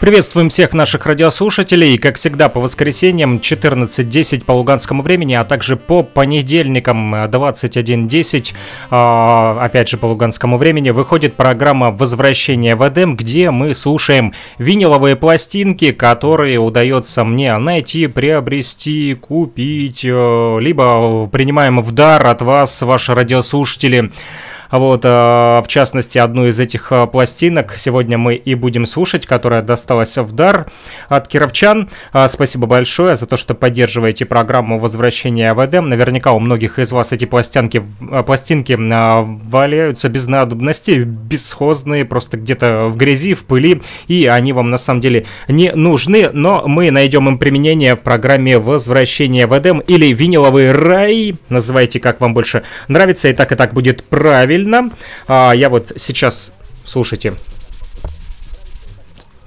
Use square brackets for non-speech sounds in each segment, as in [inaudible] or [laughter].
Приветствуем всех наших радиослушателей. Как всегда, по воскресеньям 14.10 по луганскому времени, а также по понедельникам э, 21.10, а, опять же по луганскому времени, выходит программа «Возвращение в Эдем», где мы слушаем виниловые пластинки, которые удается мне найти, приобрести, купить, э, либо принимаем в дар от вас, ваши радиослушатели. А Вот, э, в частности, одну из этих э, пластинок сегодня мы и будем слушать, которая досталась в дар от кировчан. А, Спасибо большое за то, что поддерживаете программу «Возвращение в Эдем». Наверняка у многих из вас эти пластинки, э, пластинки э, валяются без надобности, бесхозные, просто где-то в грязи, в пыли, и они вам на самом деле не нужны, но мы найдем им применение в программе «Возвращение в Эдем» или «Виниловый рай», называйте как вам больше нравится, и так и так будет правильно. А, я вот сейчас, слушайте,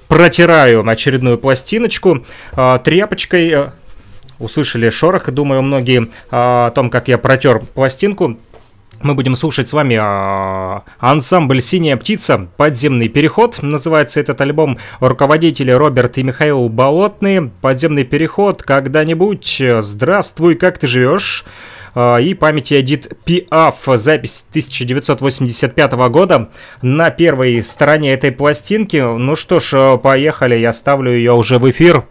протираю очередную пластиночку а, тряпочкой. э, Услышали шорох, думаю, многие а, о том, как я протер пластинку. Мы будем слушать с вами а, ансамбль «Синяя птица. Подземный переход». Называется этот альбом руководители Роберт и Михаил Болотные. «Подземный переход. Когда-нибудь. Здравствуй, как ты живешь?» А, и памяти Эдит Пиаф, запись 1985 года на первой стороне этой пластинки. Ну что ж, э, поехали, я ставлю ее уже в эфир.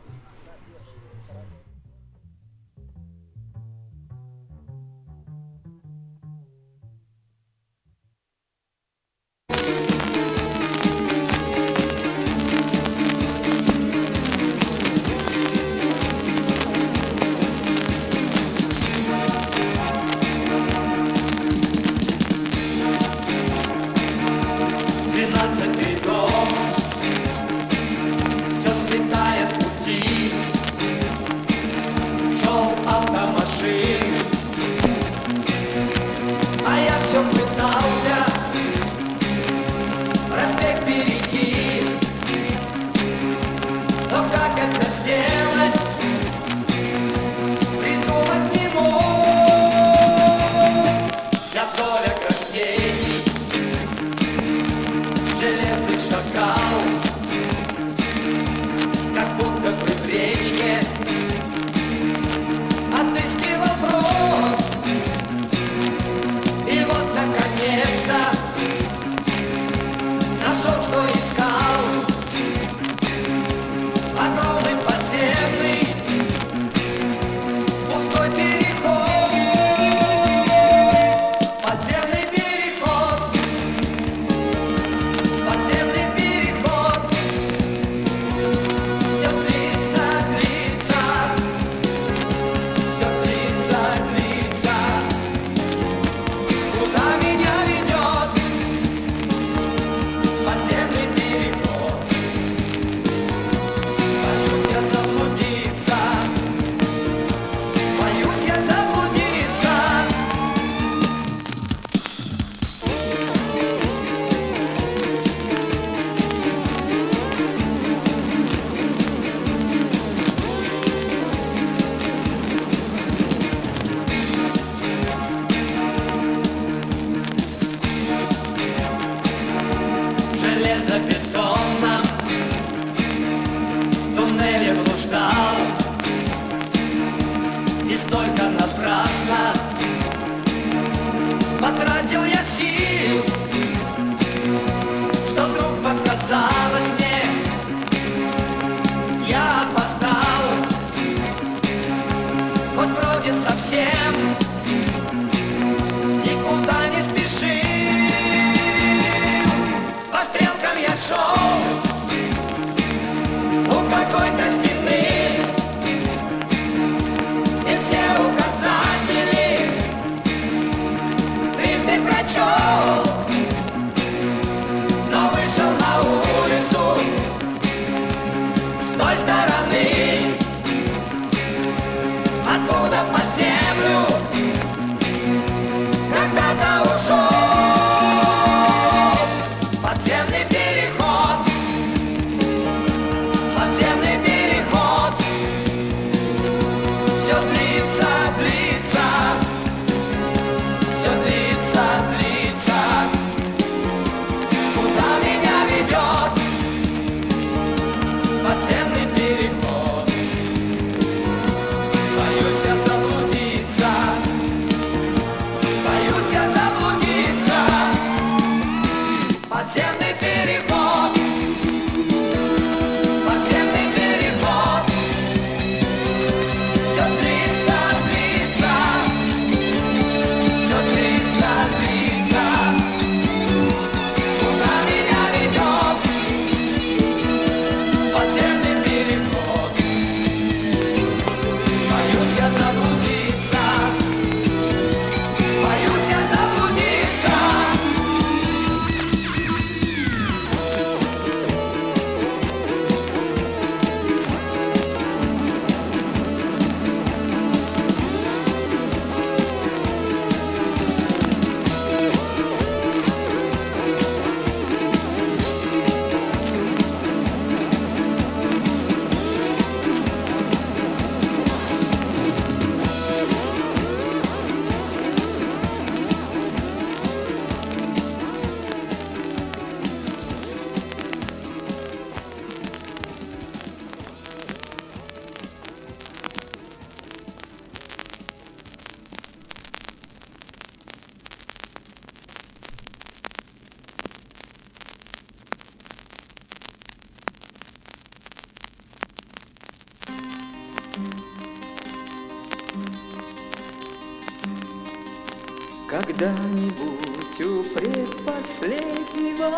Когда-нибудь у предпоследнего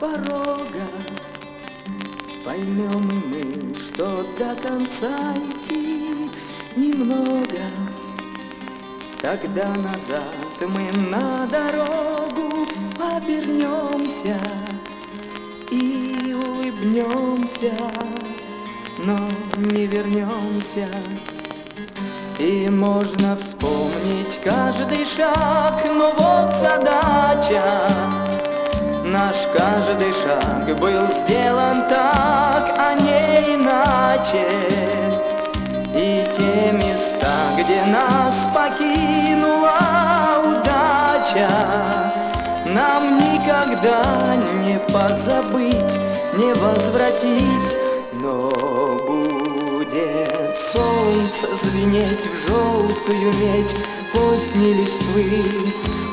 порога. Поймем и мы, что до конца идти немного. Тогда назад мы на дорогу обернемся И улыбнемся, но не вернемся и можно вспомнить каждый шаг, но вот задача. Наш каждый шаг был сделан так, а не иначе. И те места, где нас покинула удача, нам никогда не позабыть, не возвратить, звенеть в желтую медь поздней листвы,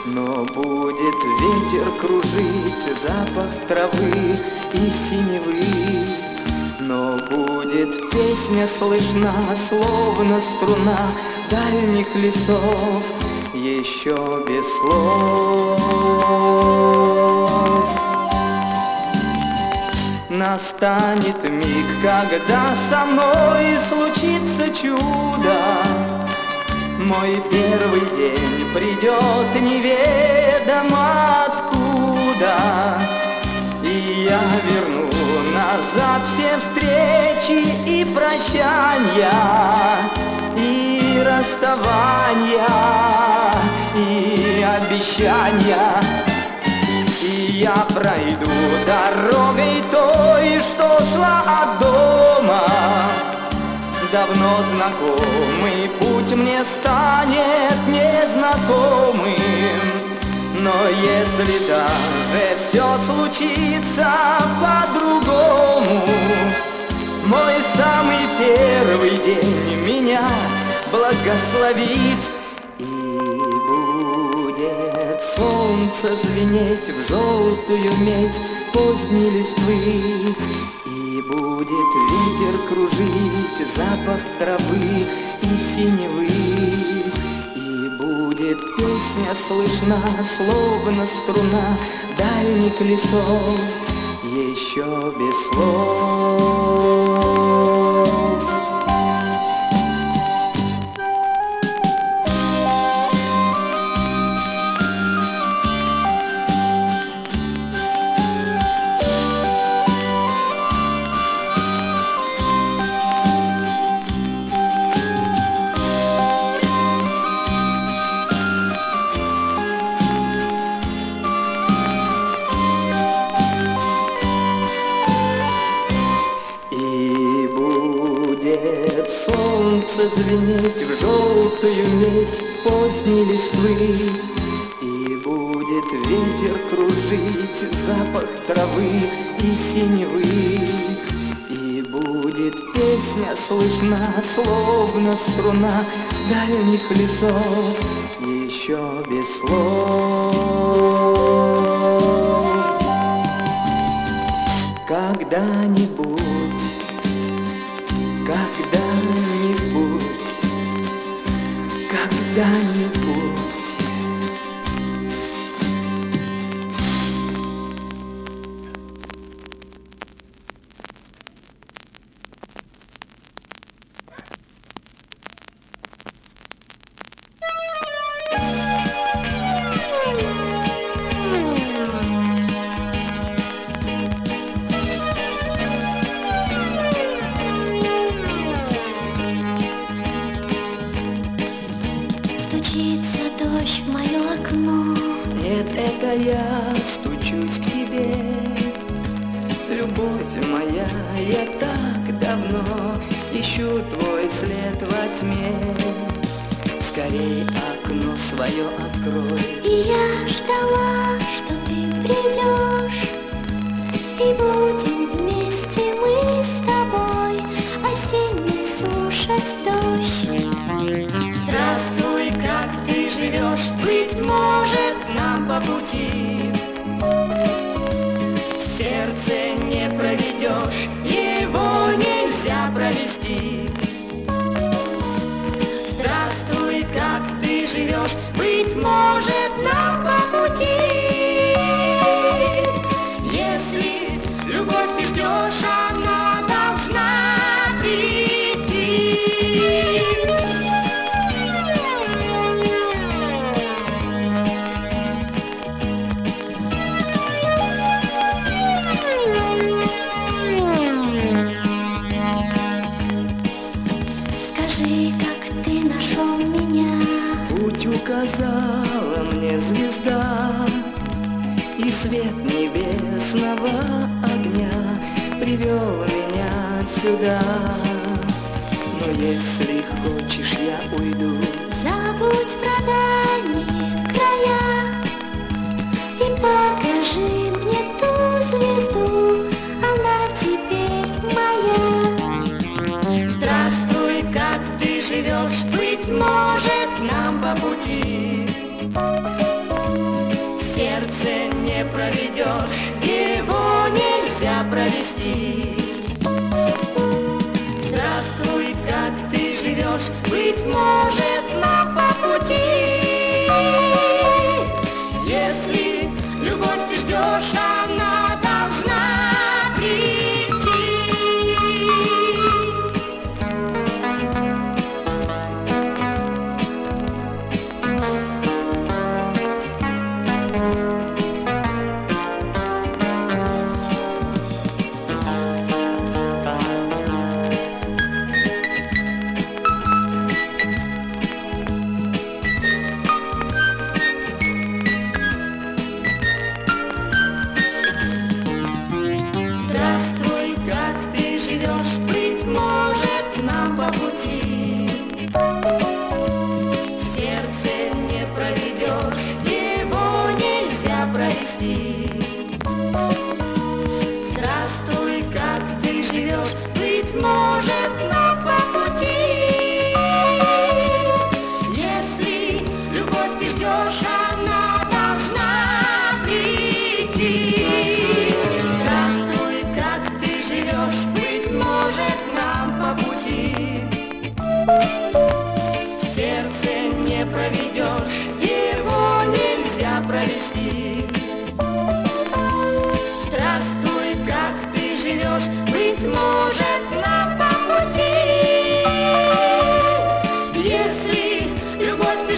но будет ветер кружить запах травы и синевы, но будет песня слышна, словно струна дальних лесов, еще без слов. Настанет миг, когда со мной случится чудо. Мой первый день придет неведомо откуда И я верну назад все встречи и прощания И расставания, и обещания я пройду дорогой той, что шла от дома. Давно знакомый путь мне станет незнакомым. Но если даже все случится по-другому Мой самый первый день меня благословит Созвенеть в желтую медь поздней листвы. И будет ветер кружить запах травы и синевы. И будет песня слышна, словно струна дальних лесов, еще без слов. yourself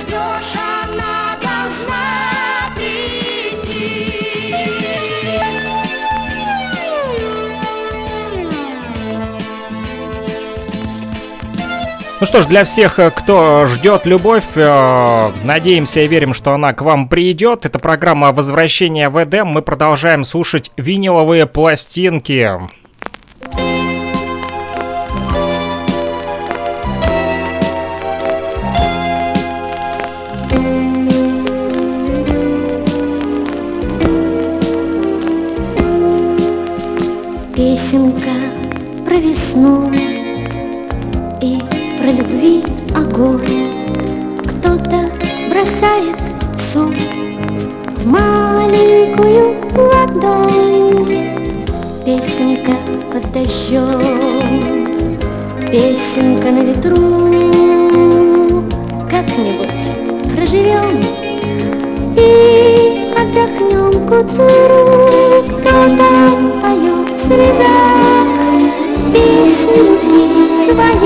ждешь, она должна прийти. Ну что ж, для всех, э, кто ждет любовь, э, надеемся и верим, что она к вам придет. Это программа «Возвращение в Эдем». Мы продолжаем слушать виниловые пластинки. Песенка про весну и про любви огонь. Кто-то бросает суп в маленькую ладонь. Песенка под дождем, песенка на ветру. Как-нибудь проживем и отдохнем кутыру. Кто-то слезах песню петь свою.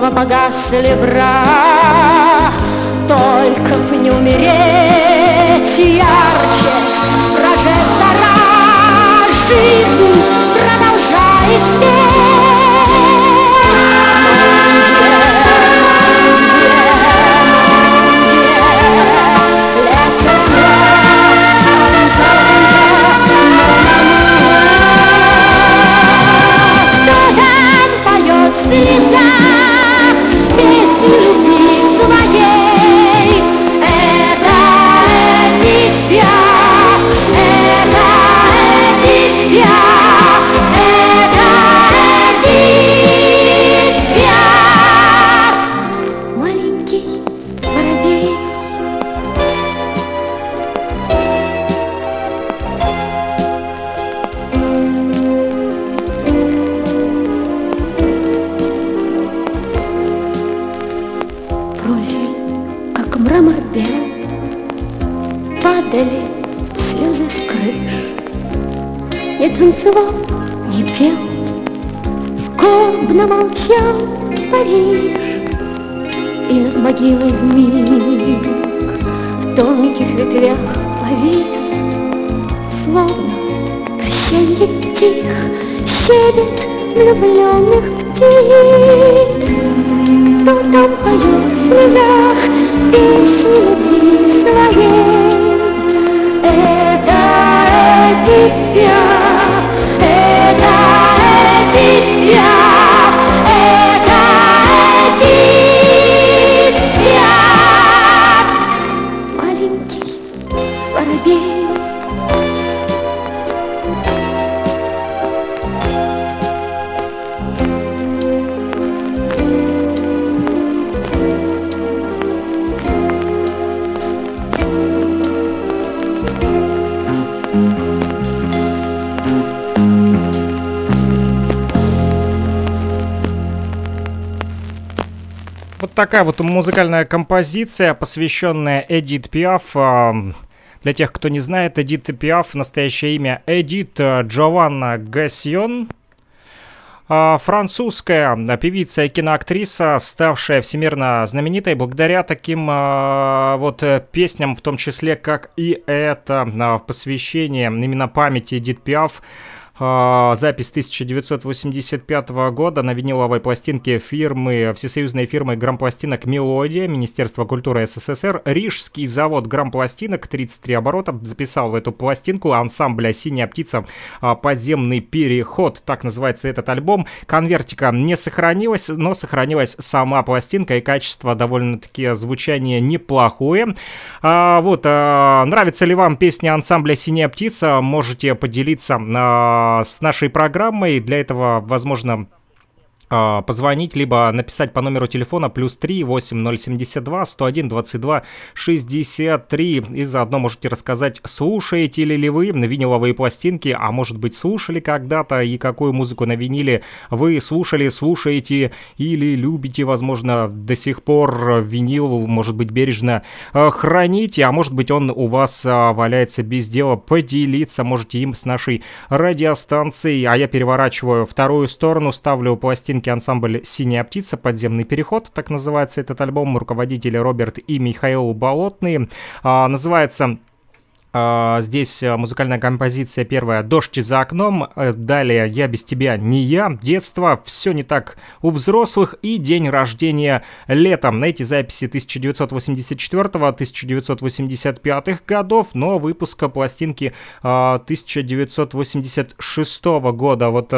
снова погасли в прах. Только б не умереть ярче прожектора жизнь. такая вот музыкальная композиция, посвященная Эдит Пиаф. Для тех, кто не знает, Эдит Пиаф, настоящее имя Эдит э, Джованна Гасьон. А, французская э, певица и киноактриса, ставшая всемирно знаменитой благодаря таким э, вот песням, в том числе, как и это, в посвящении именно памяти Эдит Пиаф, а, запись 1985 года на виниловой пластинке фирмы, всесоюзной фирмы грампластинок «Мелодия», Министерство культуры СССР, Рижский завод грампластинок, 33 оборота, записал в эту пластинку ансамбля «Синяя птица. А, подземный переход», так называется этот альбом. Конвертика не сохранилась, но сохранилась сама пластинка и качество довольно-таки звучание неплохое. А, вот, а, нравится ли вам песня ансамбля «Синяя птица», можете поделиться а, с нашей программой. Для этого, возможно, а, позвонить, либо написать по номеру телефона плюс 3 8072 101 22 63 и заодно можете рассказать, слушаете ли, вы виниловые пластинки, а может быть слушали когда-то и какую музыку на виниле вы слушали, слушаете или любите, возможно, до сих пор винил, может быть, бережно а, храните, а может быть он у вас а, валяется без дела, поделиться можете им с нашей радиостанцией, а я переворачиваю вторую сторону, ставлю пластинки пластинки ансамбль «Синяя птица. Подземный переход», так называется этот альбом, руководители Роберт и Михаил Болотный. А, называется здесь uh, музыкальная композиция первая «Дождь за окном», uh, далее «Я без тебя не я», «Детство», «Все не так у взрослых» и «День рождения летом». На эти записи 1984-1985 годов, но выпуска пластинки 1986 года. Вот,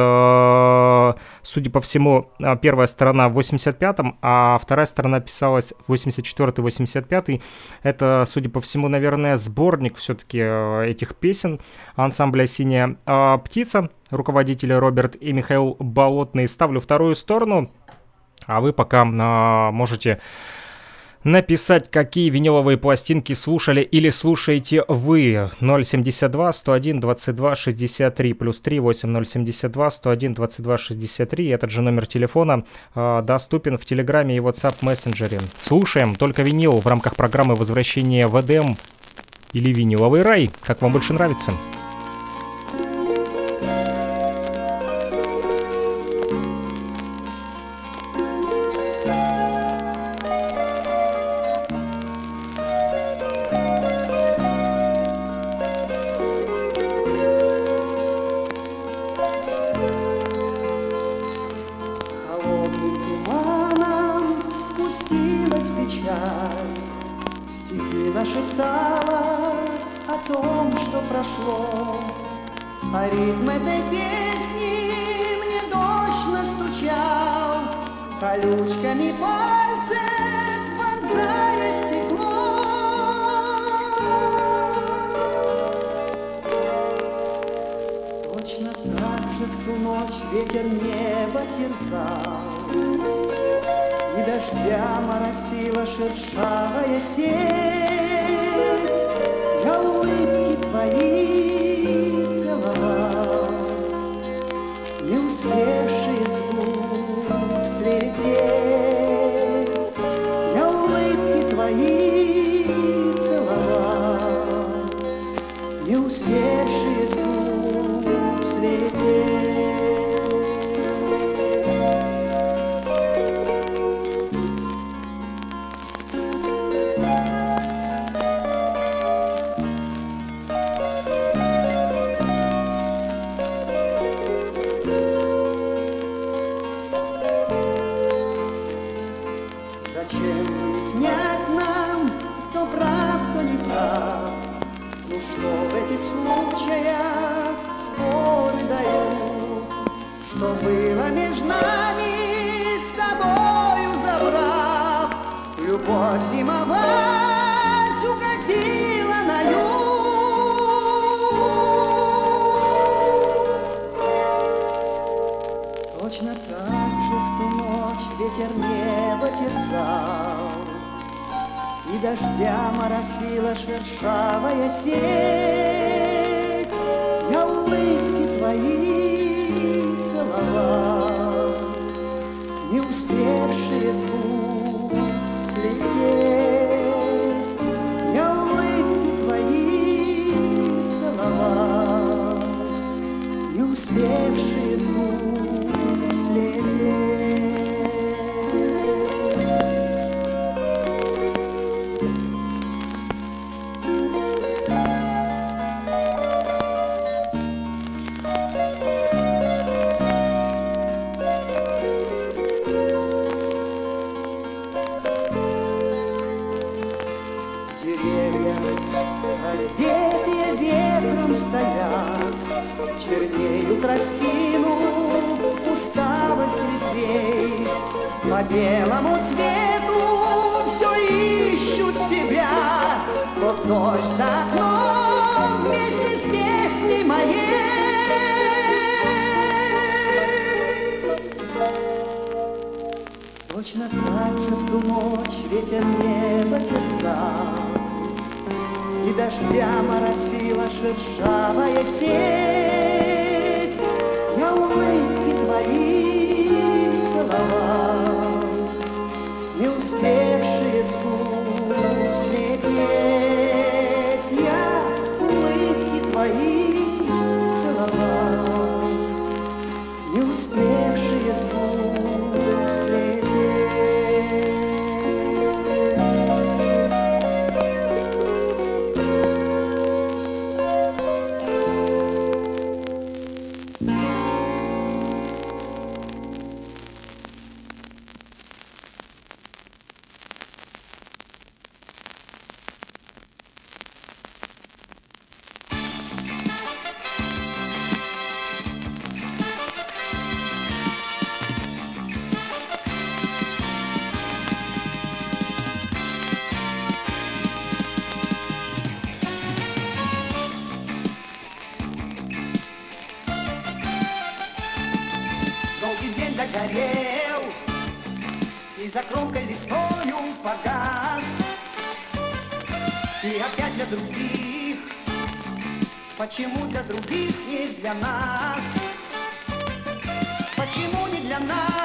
судя по всему, первая сторона в 85-м, а вторая сторона писалась в 84-85. Это, судя по всему, наверное, сборник все все-таки э, этих песен ансамбля «Синяя а, птица», руководители Роберт и Михаил Болотный. Ставлю вторую сторону, а вы пока а, можете написать, какие виниловые пластинки слушали или слушаете вы. 072 101 22 63 плюс 3 8072 101 22 63. Этот же номер телефона э, доступен в Телеграме и WhatsApp мессенджере. Слушаем только винил в рамках программы возвращения в Эдем или виниловый рай, как вам больше нравится. других? Почему для других не для нас? Почему не для нас?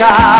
sky.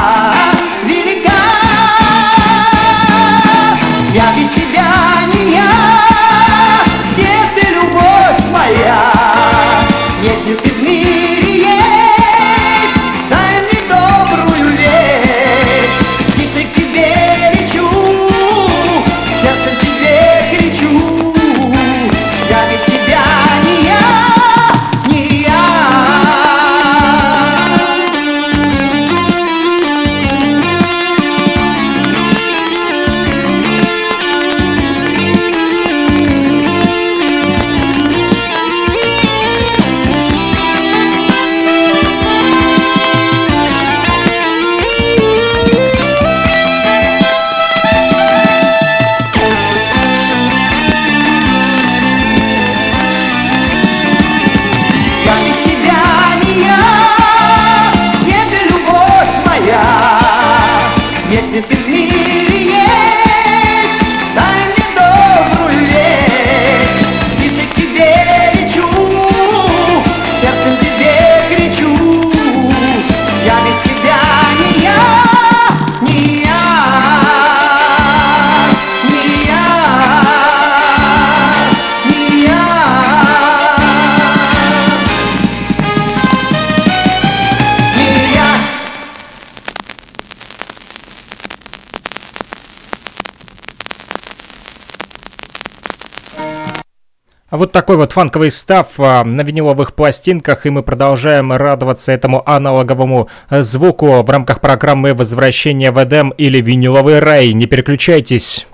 Вот такой вот фанковый став а, на виниловых пластинках, и мы продолжаем радоваться этому аналоговому звуку в рамках программы «Возвращение в Эдем» или «Виниловый рай». Не переключайтесь.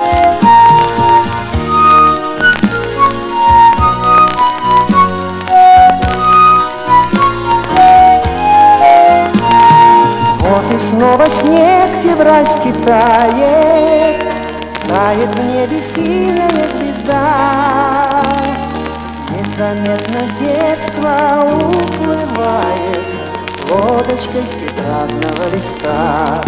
Вот и снова снег февральский тает, Тает в небе синяя звезда. Незаметно детство уплывает Лодочкой с тетрадного листа.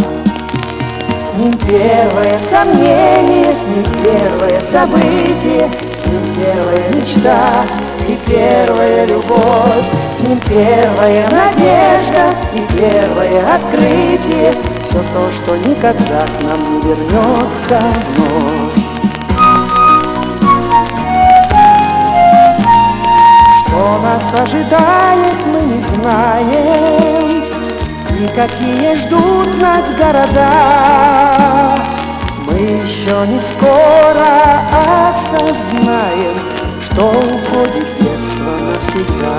С ним первое сомнение, с ним первое событие, С ним первая мечта и первая любовь, С ним первая надежда и первое открытие, Все то, что никогда к нам не вернется вновь. Нас ожидает, мы не знаем, И какие ждут нас города. Мы еще не скоро осознаем, Что уходит детство навсегда.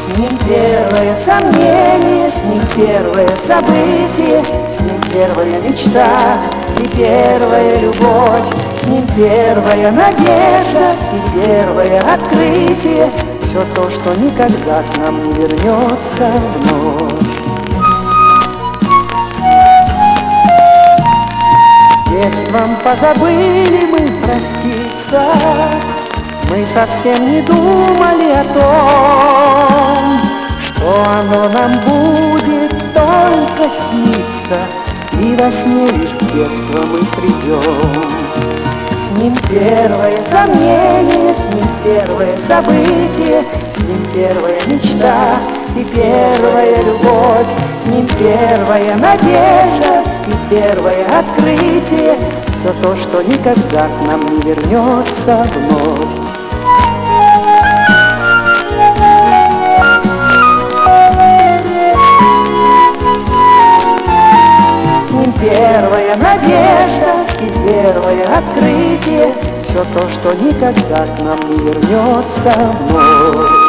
С ним первое сомнение, с ним первое событие, С ним первая мечта и первая любовь, С ним первая надежда и первое открытие, Все то, что никогда к нам не вернется вновь. С детством позабыли мы проститься, Мы совсем не думали о том, Что оно нам будет только сниться, И во сне лишь к детству мы придем. Ним первое сомнение, с ним первое событие, С ним первая мечта и первая любовь, С ним первая надежда и первое открытие, Все то, что никогда к нам не вернется вновь. С ним первая надежда первое открытие, Все то, что никогда к нам не вернется вновь.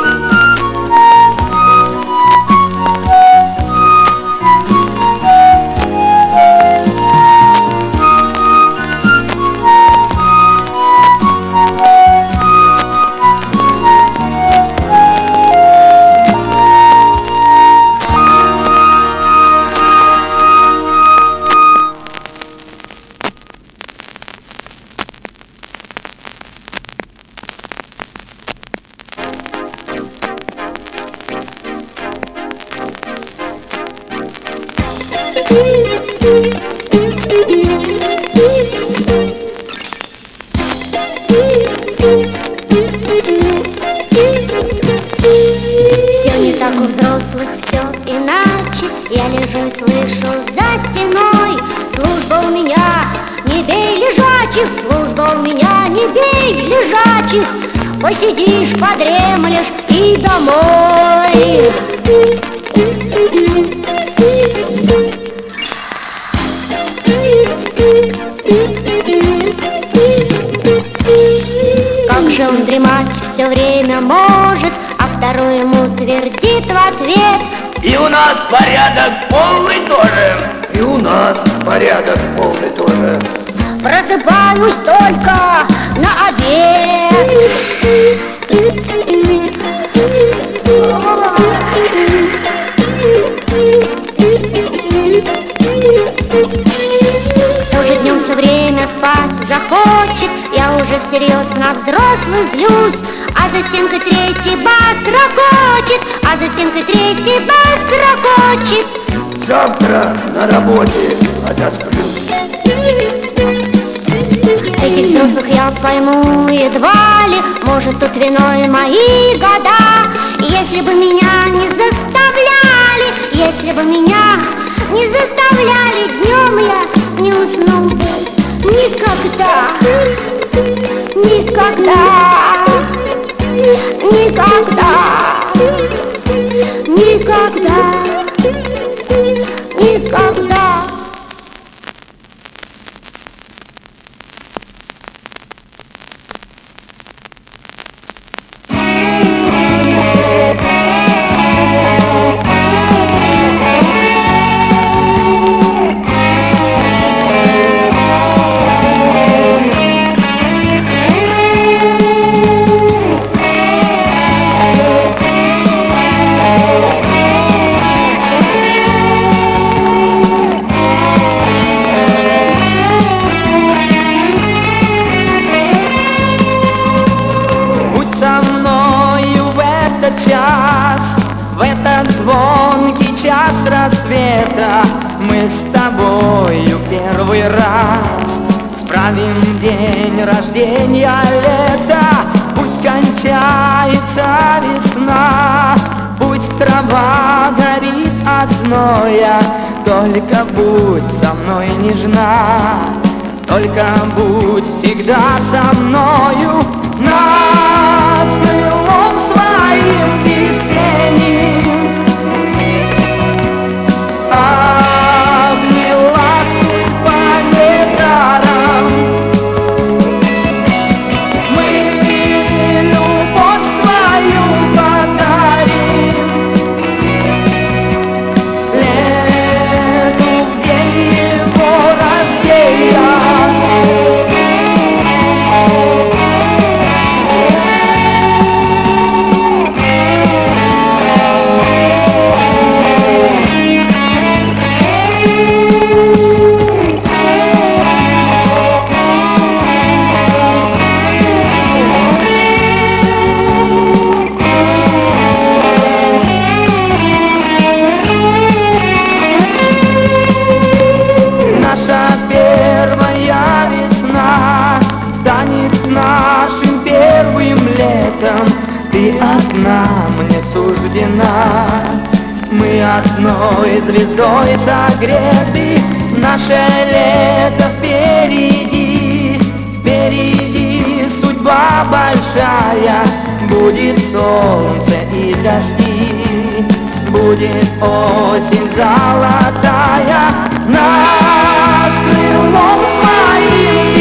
Будет осень золотая, наш крылом своим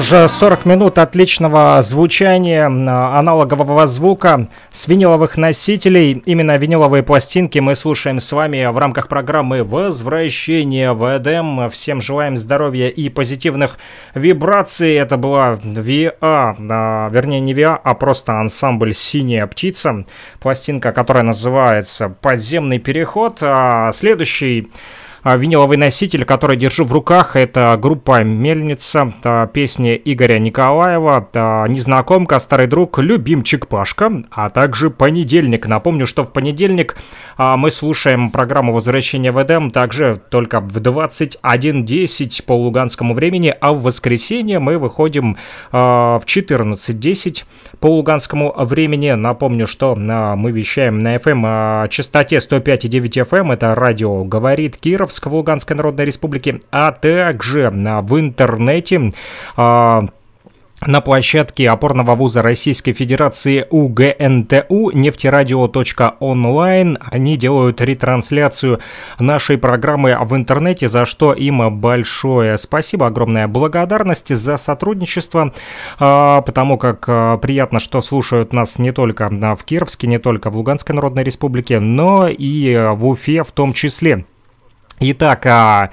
что ж, 40 минут отличного звучания, аналогового звука с виниловых носителей. Именно виниловые пластинки мы слушаем с вами в рамках программы «Возвращение в Эдем». Всем желаем здоровья и позитивных вибраций. Это была VA, а, вернее не VA, а просто ансамбль «Синяя птица». Пластинка, которая называется «Подземный переход». А следующий Виниловый носитель, который держу в руках, это группа «Мельница», песни Игоря Николаева, «Незнакомка», «Старый друг», «Любимчик Пашка», а также «Понедельник». Напомню, что в понедельник а, мы слушаем программу «Возвращение в Эдем» также только в 21.10 по луганскому времени, а в воскресенье мы выходим а, в 14.10 по луганскому времени. Напомню, что а, мы вещаем на FM а, частоте 105,9 FM, это радио «Говорит Кировск» в Луганской Народной Республике, а также а, в интернете а, на площадке опорного вуза Российской Федерации УГНТУ нефтерадио.онлайн. Они делают ретрансляцию нашей программы в интернете, за что им большое спасибо, огромная благодарность за сотрудничество, а, потому как приятно, что слушают нас не только в Кировске, не только в Луганской Народной Республике, но и в Уфе в том числе. Итак, а,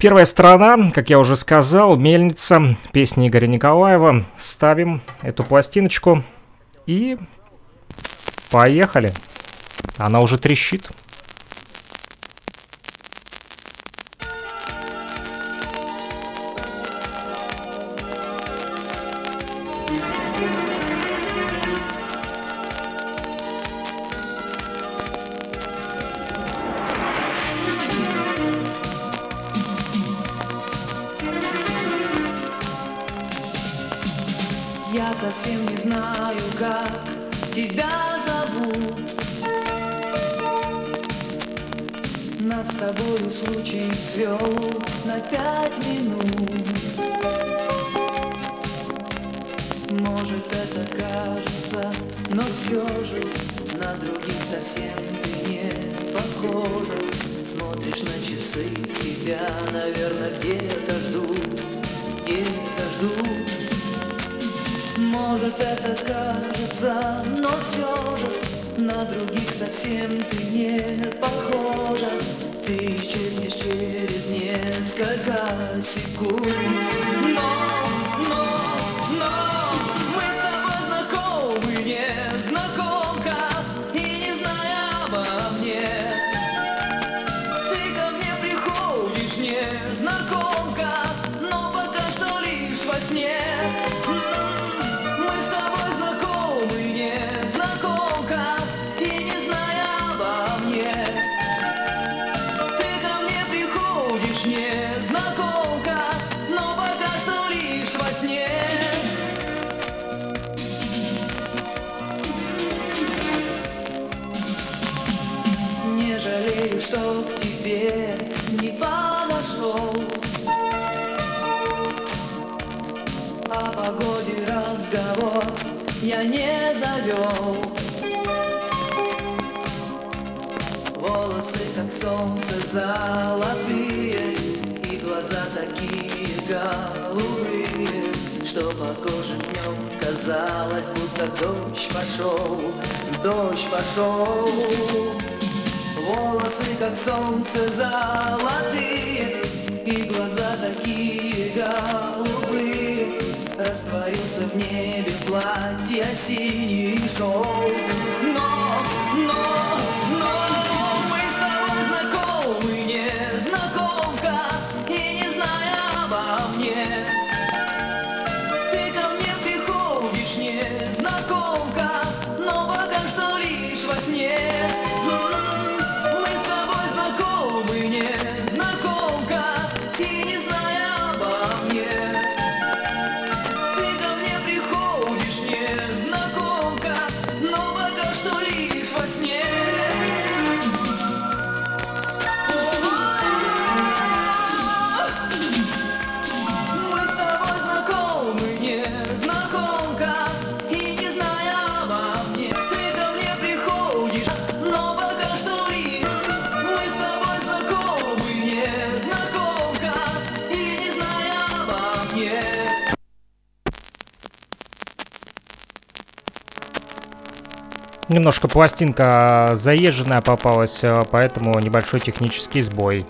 Первая сторона, как я уже сказал, «Мельница», песни Игоря Николаева. Ставим эту пластиночку и поехали. Она уже трещит. Завел Волосы, как солнце, золотые И глаза такие голубые Что по коже днем казалось, будто дождь пошел Дождь пошел Волосы, как солнце, золотые И глаза такие голубые Растворился в небе платье синий шелк Немножко пластинка заезженная попалась, э, поэтому небольшой технический сбой.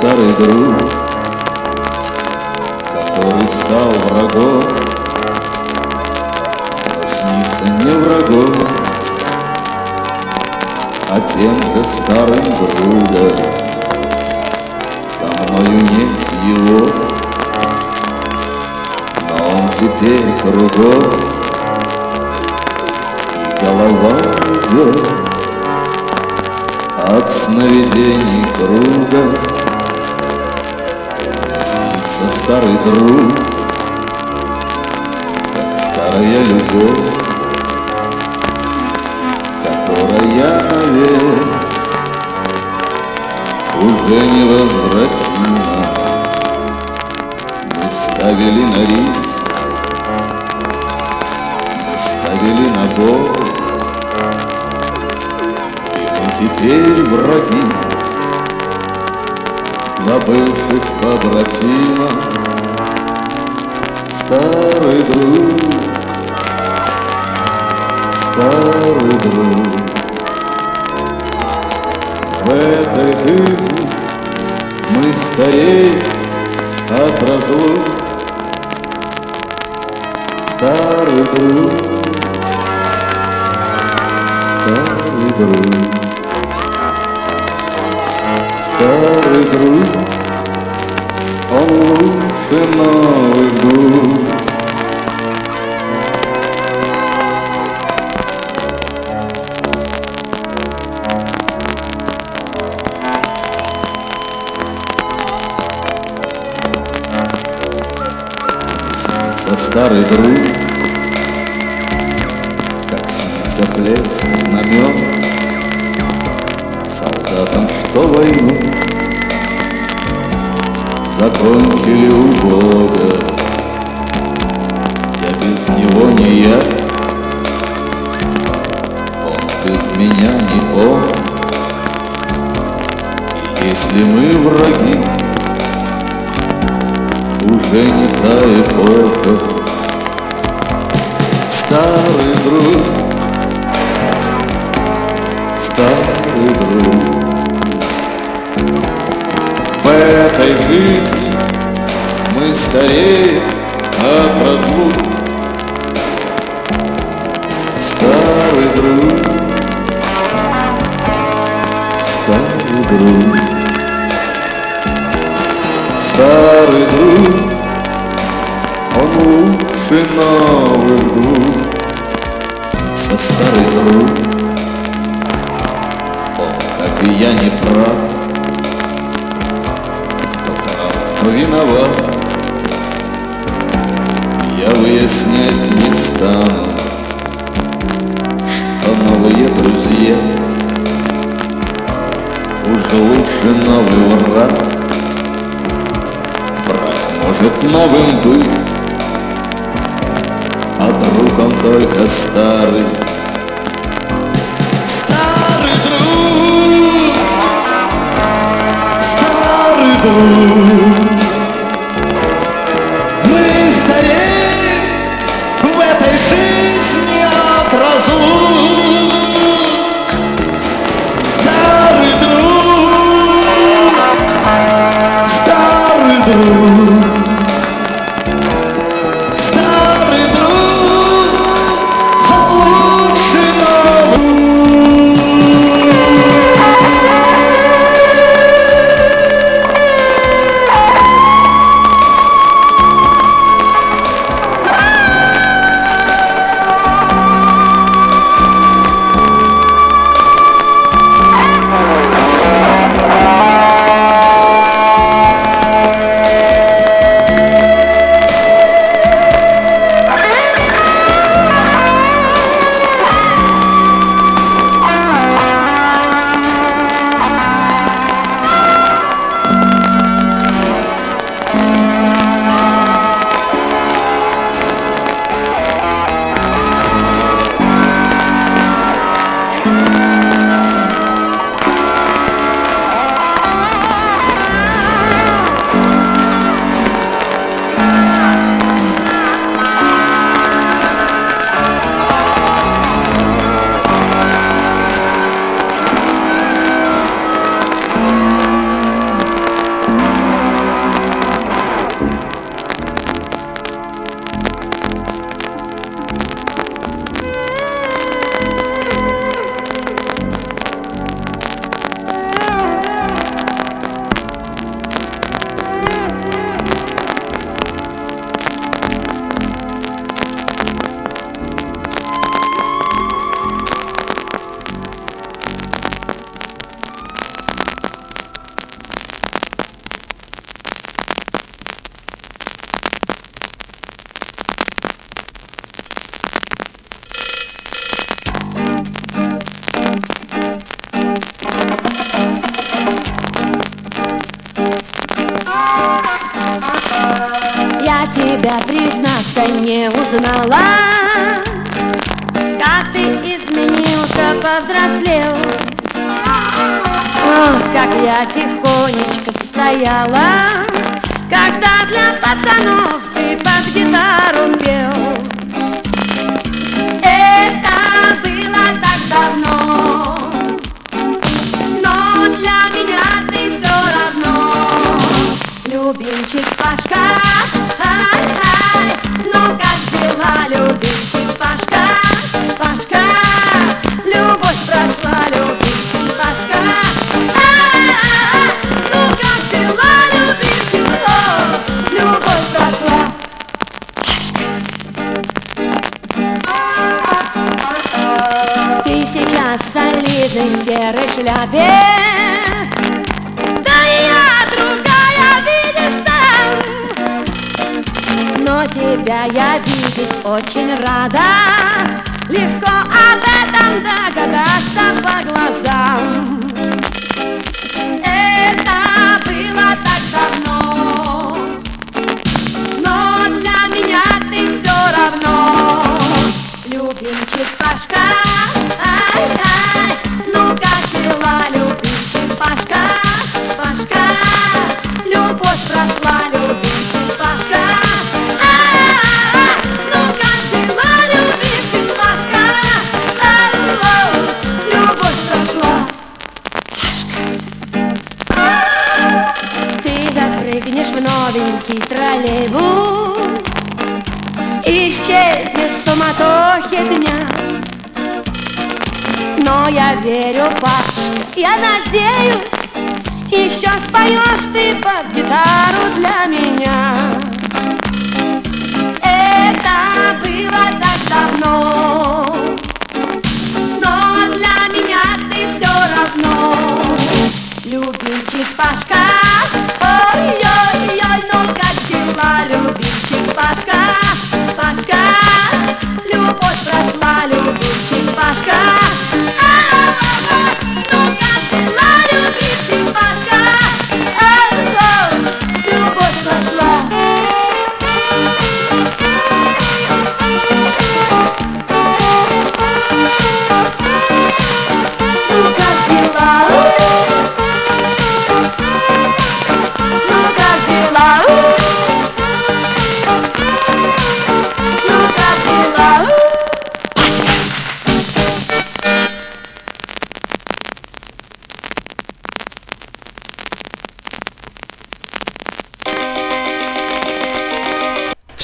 старый друг, который стал врагом, но снится не врагом, а тем, кто старым другом. Старый друг, старый друг, старый друг, он лучше новых друг. Со старый друг, он, как и я, не прав, кто-то виноват снять не стану, что новые друзья уже лучше новый враг. Враг может новым быть, а другом только старый.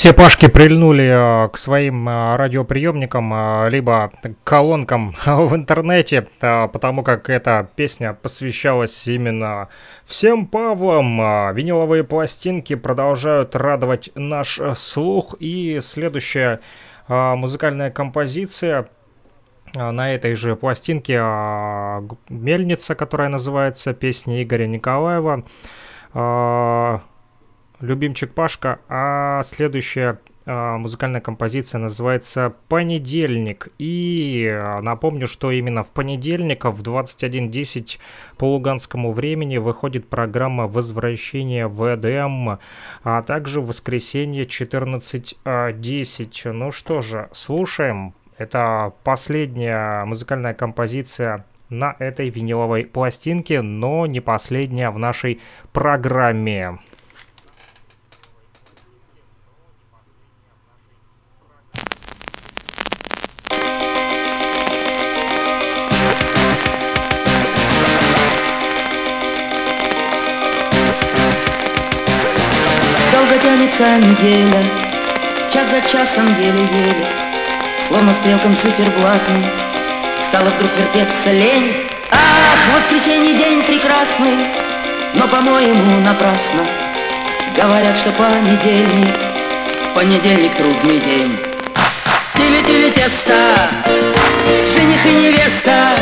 Все Пашки прильнули э, к своим э, радиоприемникам, э, либо колонкам [laughs] в интернете, потому как эта песня посвящалась именно всем Павлам. Виниловые пластинки продолжают радовать наш слух. И следующая музыкальная композиция на этой же пластинке «Мельница», которая называется «Песни Игоря Николаева». Любимчик Пашка, а следующая а, музыкальная композиция называется «Понедельник». И а, напомню, что именно в понедельник в 21.10 по луганскому времени выходит программа «Возвращение в Эдем», а также в воскресенье 14.10. Ну что же, слушаем. Это последняя музыкальная композиция на этой виниловой пластинке, но не последняя в нашей программе. Неделя, час за часом еле-еле, Словно стрелкам циферблатом стала вдруг вертеться лень. Ах, воскресенье день прекрасный, но, по-моему, напрасно. Говорят, что понедельник, понедельник трудный день. Тили-тили тесто, жених и невеста,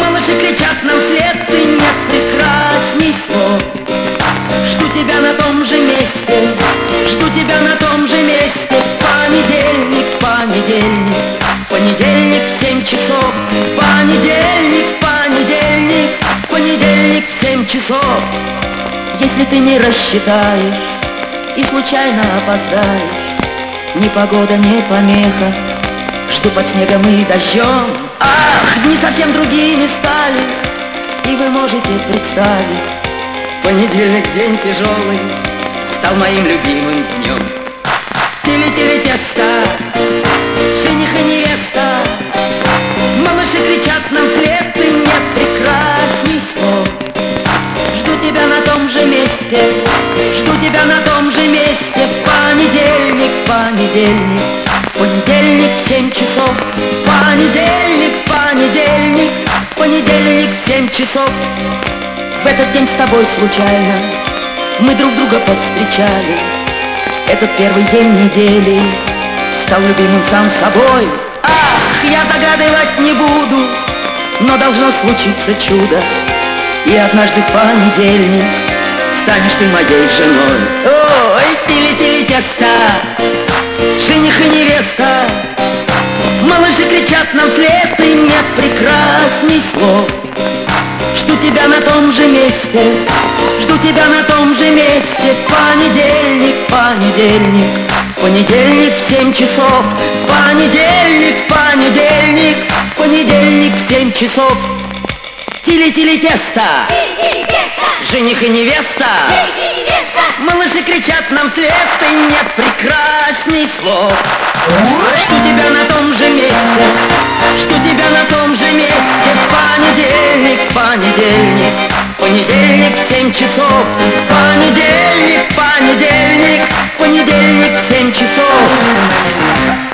Малыши кричат нам вслед, ты нет прекрасней слов. Жду тебя на том же месте, жду тебя на том же месте. Понедельник, понедельник, понедельник в семь часов. Понедельник, понедельник, понедельник в семь часов. Если ты не рассчитаешь и случайно опоздаешь Ни погода, ни помеха Жду под снегом и дождем Ах, дни совсем другими стали И вы можете представить Понедельник день тяжелый Стал моим любимым днем. Тили-тили тесто Жених и невеста. Малыши кричат нам вслед И нет прекрасней слов. Жду тебя на том же месте Жду тебя на том же месте. Понедельник, понедельник понедельник в семь часов. Понедельник, понедельник понедельник в семь часов этот день с тобой случайно. Мы друг друга повстречали. Этот первый день недели Стал любимым сам собой. Ах, я загадывать не буду Но должно случиться чудо. И однажды в понедельник Станешь ты моей женой. Ой, тили-тили тесто Жених и невеста. Малыши кричат нам вслед И нет прекрасней слов Жду тебя на том же месте. Жду тебя на том же месте. В понедельник, в понедельник. В понедельник в семь часов. В понедельник, в понедельник. В понедельник в семь часов Тили-тили тесто Жених и невеста. Малыши кричат нам вслед И нет прекрасней слов Жду тебя на том же месте? Жду тебя на том же месте? Понедельник, понедельник понедельник в семь часов. Понедельник, понедельник понедельник в семь часов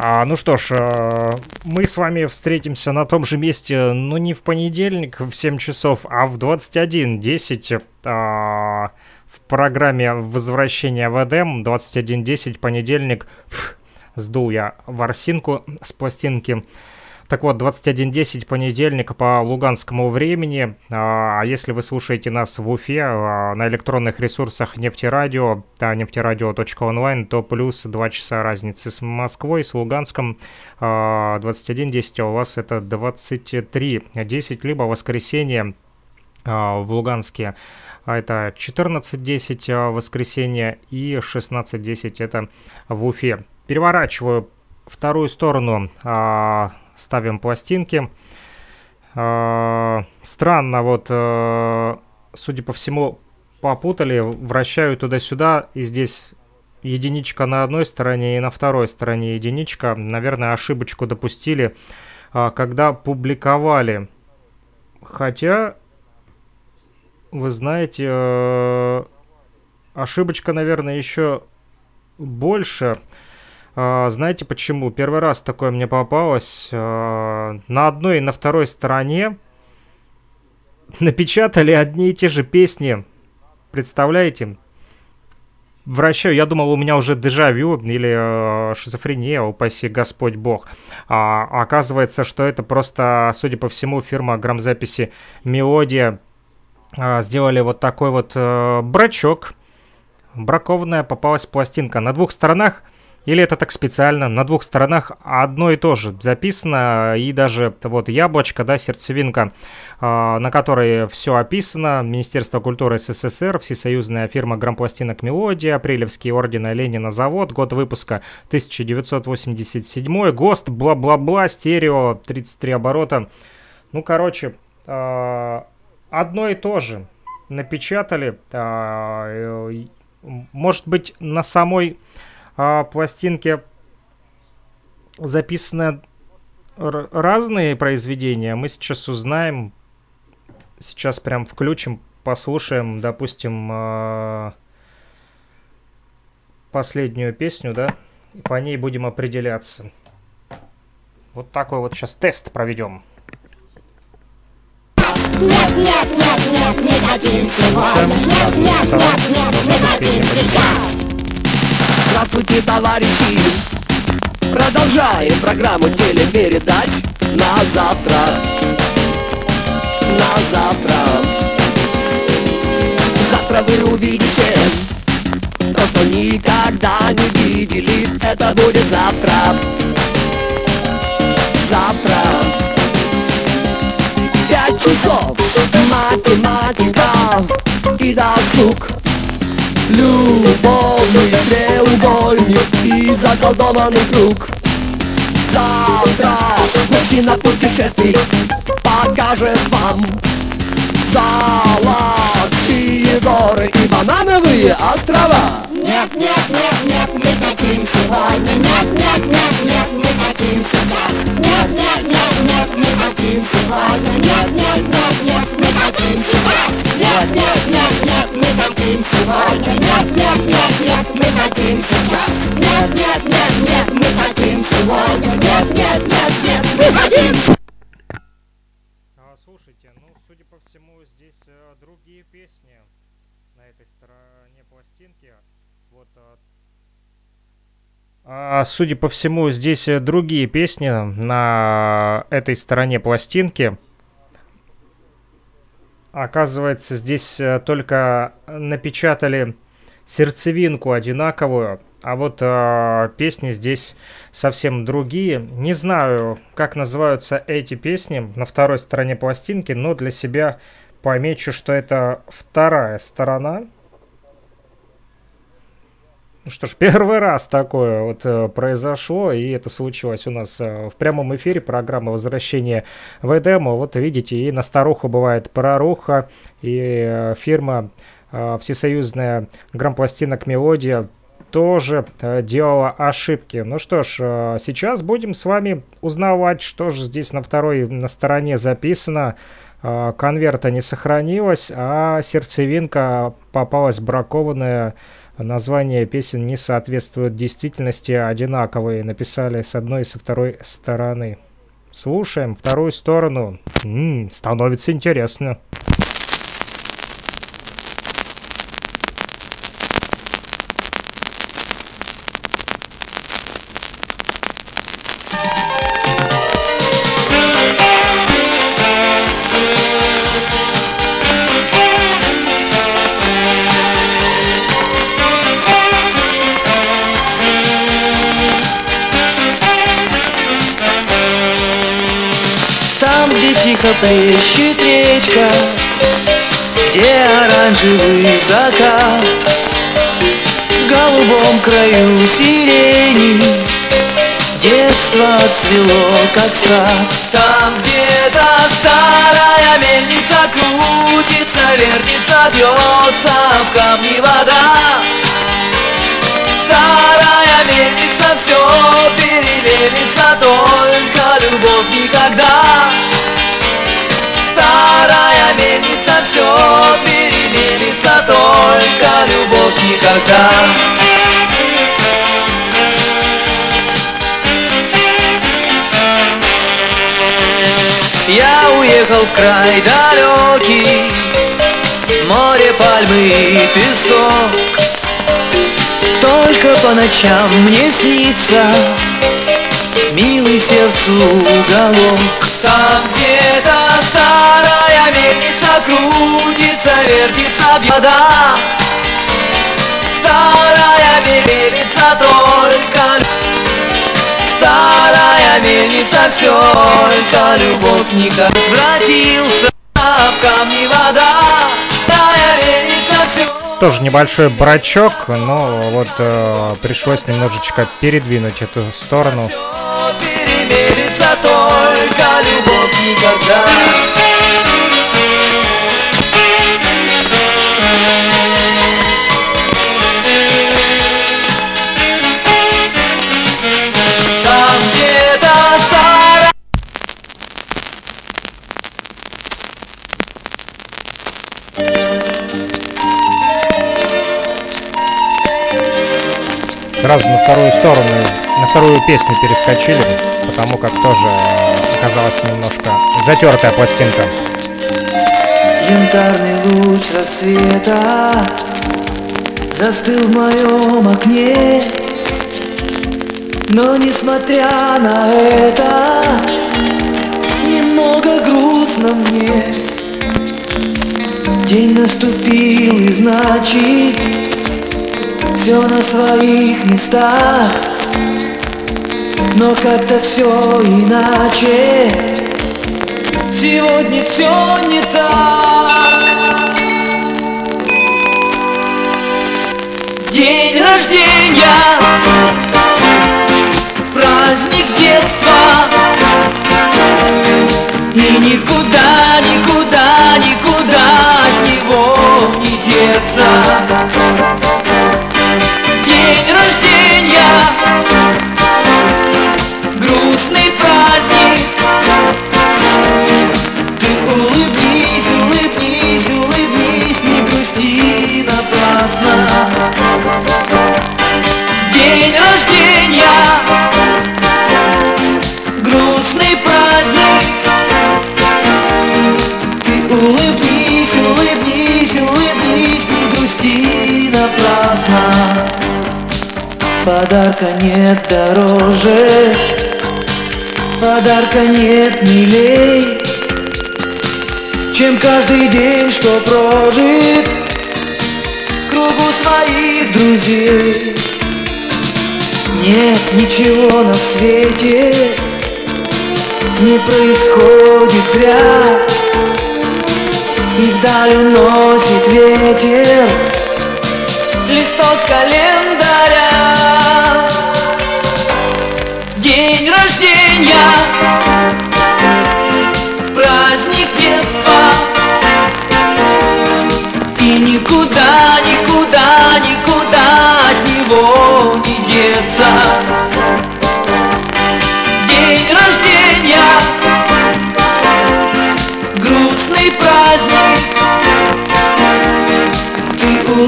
А, ну что ж, э, мы с вами встретимся на том же месте, ну не в понедельник в 7 часов, а в 21.10 а, в программе «Возвращение в Эдем» 21.10, понедельник. Фу, сдул я ворсинку с пластинки. Так вот, 21.10 понедельник по луганскому времени. А если вы слушаете нас в Уфе а, на электронных ресурсах нефтерадио, да, нефтерадио.онлайн, то плюс 2 часа разницы с Москвой, с Луганском. 21.10, а у вас это 23.10, либо воскресенье а, в Луганске. Это 14.10 воскресенье и 16.10 это в Уфе. Переворачиваю вторую сторону ставим пластинки. Э, странно, вот, э, судя по всему, попутали, вращаю туда-сюда, и здесь единичка на одной стороне и на второй стороне единичка. Наверное, ошибочку допустили, э, когда публиковали. Хотя, вы знаете, ошибочка, наверное, еще больше. А, знаете почему? Первый раз такое мне попалось. А, на одной и на второй стороне напечатали одни и те же песни. Представляете? Вращаю, я думал, у меня уже дежавю или э, шизофрения, упаси Господь Бог. А, оказывается, что это просто, судя по всему, фирма грамзаписи Мелодия э, сделали вот такой вот э, брачок. Бракованная попалась пластинка. На двух сторонах или это так специально? На двух сторонах одно и то же записано, и даже вот яблочко, да, сердцевинка, э, на которой все описано. Министерство культуры СССР, всесоюзная фирма грампластинок «Мелодия», Апрелевский ордена Ленина завод, год выпуска 1987, ГОСТ, бла-бла-бла, стерео, 33 оборота. Ну, короче, э, одно и то же напечатали. Э, может быть, на самой а, пластинке записаны разные произведения. Мы сейчас узнаем. Сейчас прям включим, послушаем, допустим, э последнюю песню, да? И по ней будем определяться. Вот такой вот сейчас тест проведем. Нет, нет, нет, нет, не хотим сегодня. Нет, нет, нет, нет, не хотим сейчас. Здравствуйте, товарищи! Продолжаем программу телепередач на завтра. На завтра. Завтра вы увидите то, что никогда не видели. Это будет завтра. завтра Пять часов математика и досуг Любовный треугольник и заколдованный круг. Завтра кинопутешествий покажет вам Золотые горы и банановые острова. Нет, нет, нет, нет, мы хотим сегодня Нет, нет, нет, нет, мы хотим сейчас нет, нет, судя по всему, здесь э, другие песни на этой стороне пластинки. Оказывается, здесь э, только напечатали сердцевинку одинаковую, а вот э, песни здесь совсем другие. Не знаю, как называются эти песни на второй стороне пластинки, но для себя помечу, что это вторая сторона. Ну что ж, [laughs] первый раз такое вот э, произошло, и это случилось у нас э, в прямом эфире программы «Возвращение в Эдему». Вот видите, и на старуху бывает проруха, и э, фирма всесоюзная грампластинок «Мелодия» тоже делала ошибки. Ну что ж, сейчас будем с вами узнавать, что же здесь на второй на стороне записано. Конверта не сохранилось, а сердцевинка попалась бракованная. Названия песен не соответствуют действительности, одинаковые. Написали с одной и со второй стороны. Слушаем вторую сторону. М, становится интересно. Тихо плещет речка Где оранжевый закат. В голубом краю сирени Детство цвело, как сад. Там где-то старая мельница Крутится, вертится, бьется в камни вода. Старая мельница все перемелится Только любовь никогда Старая мельница все перемелится Только любовь никогда. Я уехал в край далекий Море, пальмы и песок. Только по ночам мне снится Милый сердцу уголок. Там где-то старая мельница Крутится, вертится вода Старая мельница только Старая мельница все Только любовь никак Вратился в камни вода Старая мельница все Тоже небольшой брачок, но вот э, пришлось немножечко передвинуть эту сторону. перемелится только любовь никогда. Сразу на вторую сторону, на вторую песню перескочили, потому как тоже оказалась немножко затертая пластинка. Янтарный луч рассвета Застыл в моем окне Но несмотря на это Немного грустно мне День наступил и значит Все на своих местах. Но как-то все иначе. Сегодня все не так. День рождения. Праздник детства. И никуда, никуда, никуда от него не деться День рождения. Грустный праздник. Ты улыбнись, улыбнись, улыбнись Не грусти напрасно Подарка нет дороже. Подарка нет милей Чем каждый день, что прожит кругу своих друзей. Нет ничего на свете Не происходит зря. И вдаль уносит ветер Листок календаря. День рождения. Праздник детства. И никуда, никуда, никуда от него не деться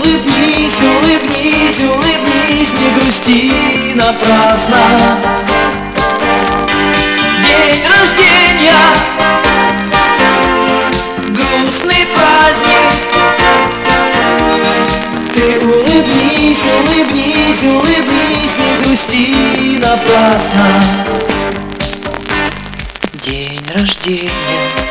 улыбнись, улыбнись, улыбнись Не грусти напрасно. День рождения Грустный праздник. Ты улыбнись, улыбнись, улыбнись Не грусти напрасно. День рождения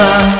напрасно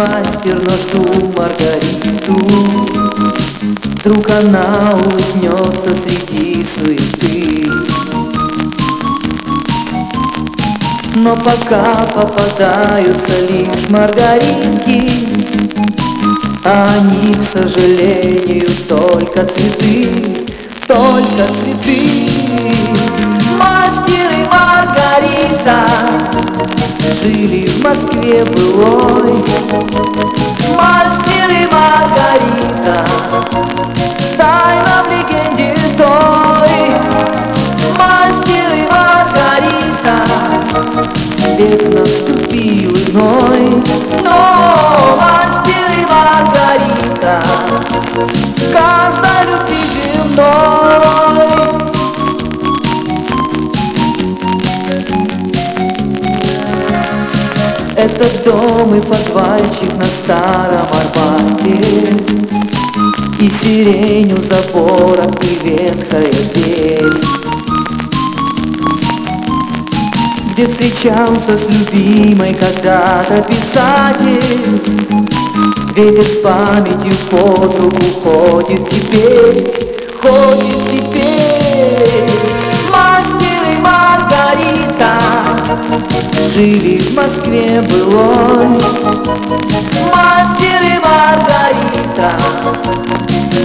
мастер, но жду Маргариту. Вдруг она улыбнется среди суеты. Но пока попадаются лишь маргаринки А они, к сожалению, только цветы Только цветы Маргарита. Жили в Москве былой Это дом и подвальчик на старом Арбате. И сирень забора, и ветхая дверь Где встречался с любимой когда-то писатель. Ветер с памятью под руку ходит теперь Ходит Жили в Москве былой. Мастер и Маргарита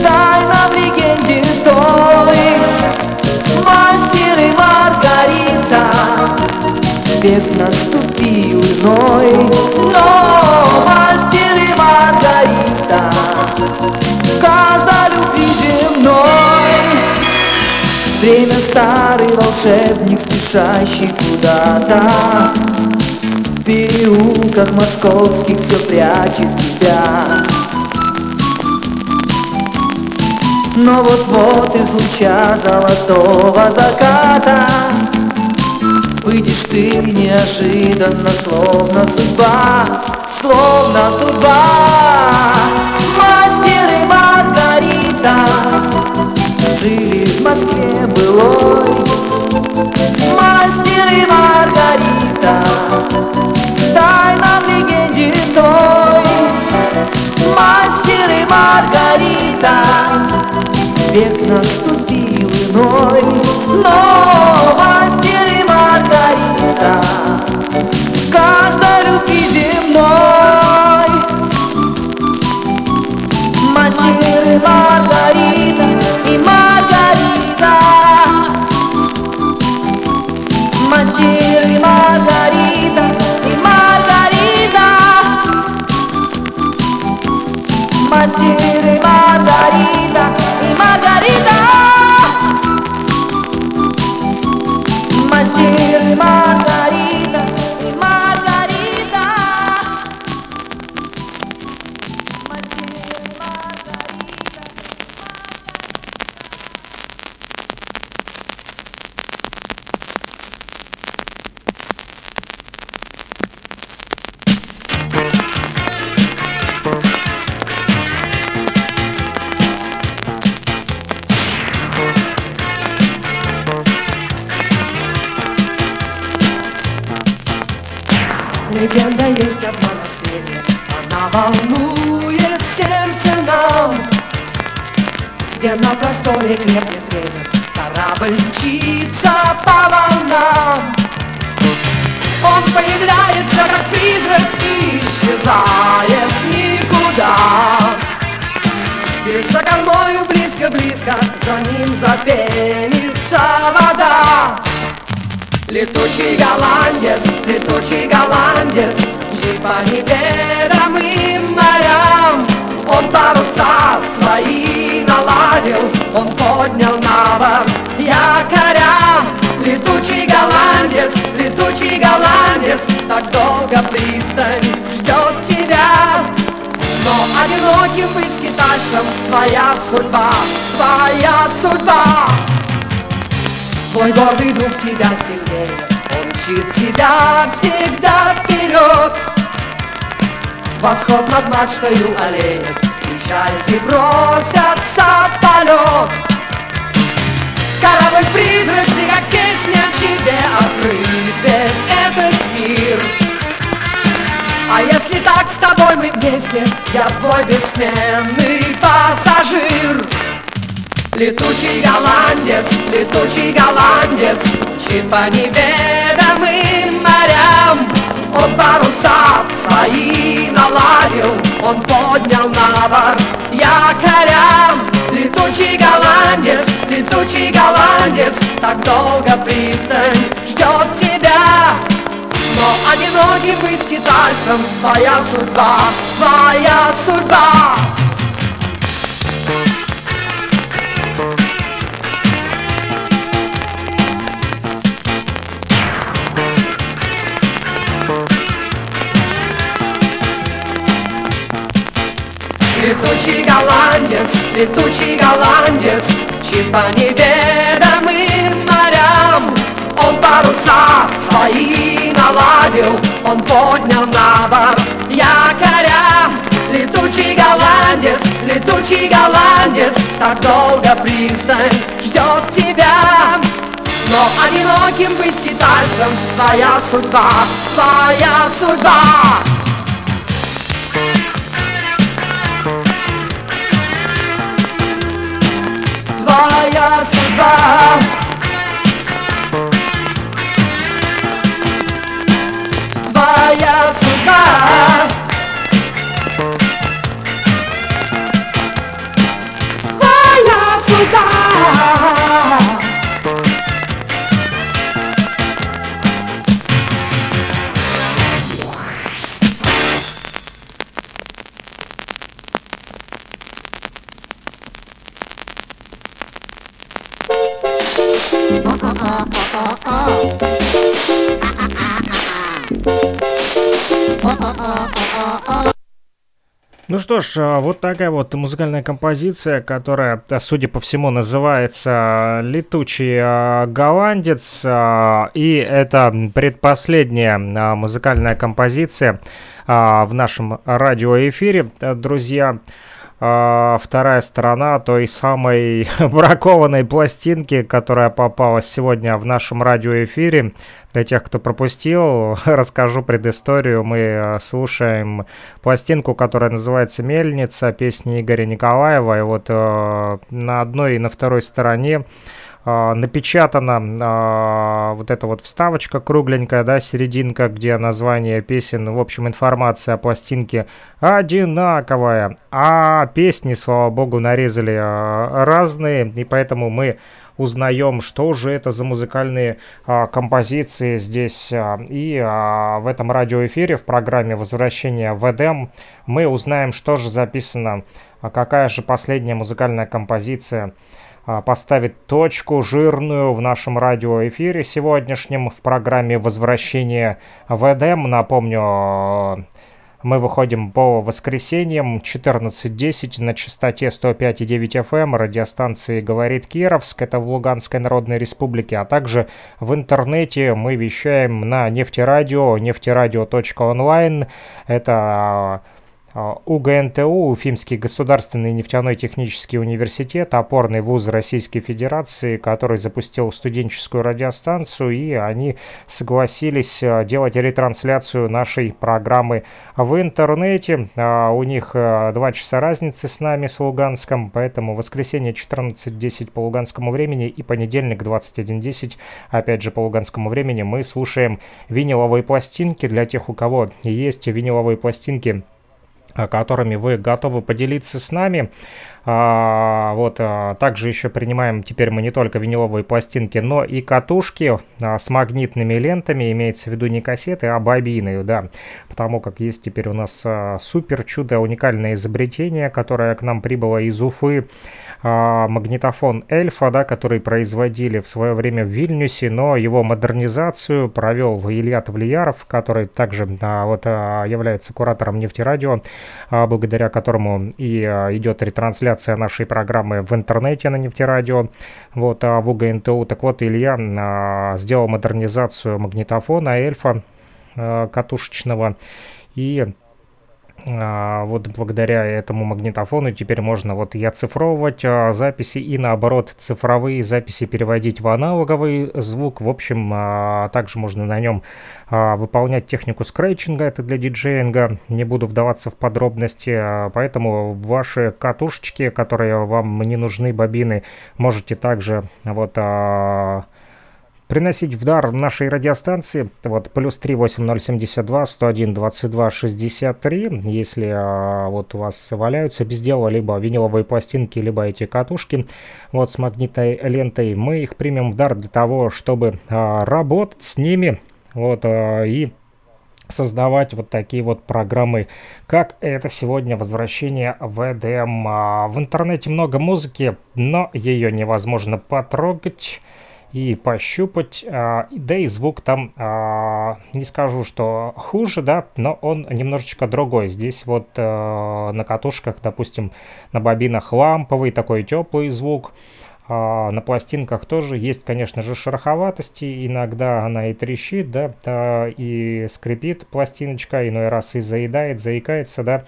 Тайна в легенде той Мастер и Маргарита Век наступил иной. старый волшебник, спешащий куда-то. В переулках московских все прячет тебя. Но вот-вот из луча золотого заката Выйдешь ты неожиданно, словно судьба, словно судьба. Мастер и Маргарита жили в Москве былой. Мастер и Маргарита, Дай нам легенде той. Мастер и Маргарита, век наступил иной, новой. surbar, vai a surbar. Летучие голландец, летучий голландец, Чипа не мы морям. Он паруса свои наладил, Он поднял на борт Летучий голландец, летучий голландец, Так долго пристань ждет тебя. Но одиноким быть китайцем Твоя судьба, твоя судьба. Твоя судьба. Ну что ж, а, вот такая вот музыкальная композиция, которая, а, судя по всему, называется «Летучий а, голландец». И это предпоследняя музыкальная композиция в нашем радиоэфире, друзья. Вторая сторона той самой [laughs] бракованной пластинки, которая попалась сегодня в нашем радиоэфире. Для тех, кто пропустил, [laughs] расскажу предысторию. Мы э, слушаем пластинку, которая называется «Мельница», песни Игоря Николаева. И вот э, на одной и на второй стороне напечатана э, вот эта вот вставочка кругленькая, да, серединка, где название песен, в общем, информация о пластинке одинаковая. А песни, слава богу, нарезали э, разные, и поэтому мы узнаем, что же это за музыкальные а, композиции здесь. А, и а, в этом радиоэфире в программе «Возвращение в Эдем» мы узнаем, что же записано, а какая же последняя музыкальная композиция а, поставит точку жирную в нашем радиоэфире сегодняшнем в программе «Возвращение в Эдем». Напомню, мы выходим по воскресеньям 14.10 на частоте 105,9 FM радиостанции «Говорит Кировск», это в Луганской Народной Республике, а также в интернете мы вещаем на нефтерадио, нефтерадио.онлайн, это а, УГНТУ, Уфимский государственный нефтяной технический университет, опорный вуз Российской Федерации, который запустил студенческую радиостанцию, и они согласились а, делать ретрансляцию нашей программы в интернете. А, у них два часа разницы с нами, с Луганском, поэтому воскресенье 14.10 по луганскому времени и понедельник 21.10, опять же по луганскому времени, мы слушаем виниловые пластинки для тех, у кого есть виниловые пластинки которыми вы готовы поделиться с нами. А, вот, а, также еще принимаем теперь мы не только виниловые пластинки, но и катушки а, с магнитными лентами, имеется в виду не кассеты, а бобины, да, потому как есть теперь у нас а, супер чудо, уникальное изобретение, которое к нам прибыло из Уфы, а, магнитофон Эльфа, да, который производили в свое время в Вильнюсе, но его модернизацию провел Илья Тавлияров, который также а, вот, а, является куратором нефтерадио, а, благодаря которому и а, идет ретрансляция нашей программы в интернете на нефтерадио, вот, а, в УГНТУ. Так вот, Илья а, сделал модернизацию магнитофона Эльфа а, катушечного и вот благодаря этому магнитофону теперь можно вот и оцифровывать а, записи и наоборот цифровые записи переводить в аналоговый звук. В общем, а, также можно на нем а, выполнять технику скретчинга, это для диджеинга. Не буду вдаваться в подробности, а, поэтому ваши катушечки, которые вам не нужны, бобины, можете также вот... Приносить в дар нашей радиостанции. Вот плюс 3 8072 101 22 63. Если а, вот у вас валяются без дела либо виниловые пластинки, либо эти катушки вот с магнитной лентой, мы их примем в дар для того, чтобы а, работать с ними вот а, и создавать вот такие вот программы, как это сегодня возвращение в EDM. А, в интернете много музыки, но ее невозможно потрогать и пощупать. А, да и звук там, а, не скажу, что хуже, да, но он немножечко другой. Здесь вот а, на катушках, допустим, на бобинах ламповый, такой теплый звук. На пластинках тоже есть, конечно же, шероховатости. Иногда она и трещит, да и скрипит пластиночка, иной раз и заедает, заикается, да.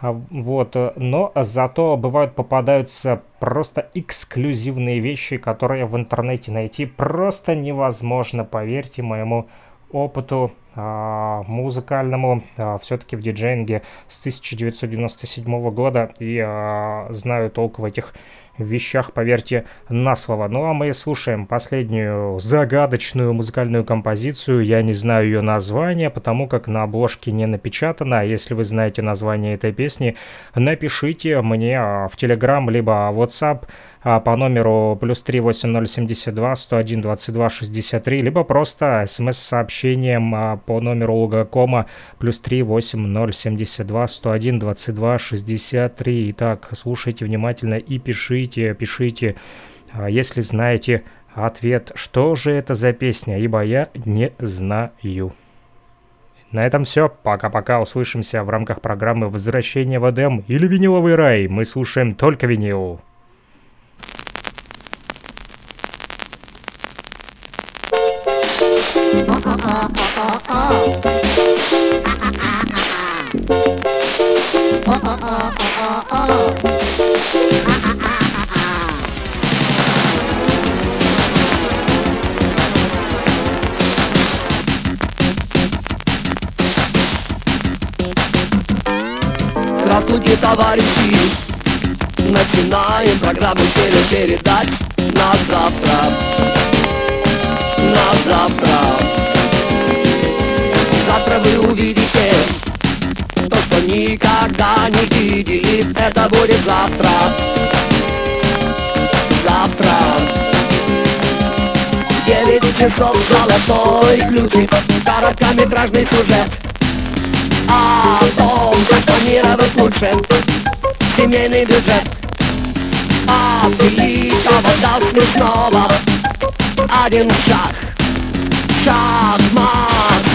А, вот, э, но зато бывают попадаются просто эксклюзивные вещи, которые в интернете найти просто невозможно, поверьте моему опыту а, музыкальному, а, все-таки в диджейнге с 1997 года и а, знаю толк в этих вещах, поверьте на слово. Ну а мы слушаем последнюю загадочную музыкальную композицию. Я не знаю ее название, потому как на обложке не напечатано. Если вы знаете название этой песни, напишите мне в Telegram либо WhatsApp по номеру плюс 38072 101 22 63, либо просто смс-сообщением а, по номеру Лугакома плюс 38072 101 22 63. Итак, слушайте внимательно и пишите, пишите, а, если знаете ответ, что же это за песня, ибо я не знаю. На этом все. Пока-пока. Услышимся в рамках программы «Возвращение в Эдем» или «Виниловый рай». Мы слушаем только винил. Здравствуйте, товарищи! Начинаем программу телепередач на завтра. На завтра. Вы увидите то, что никогда не видели. Это будет завтра. Завтра. Девять часов золотой ключик, короткометражный сюжет. А том, как планировать лучше Семейный бюджет А великого до смешного Один шаг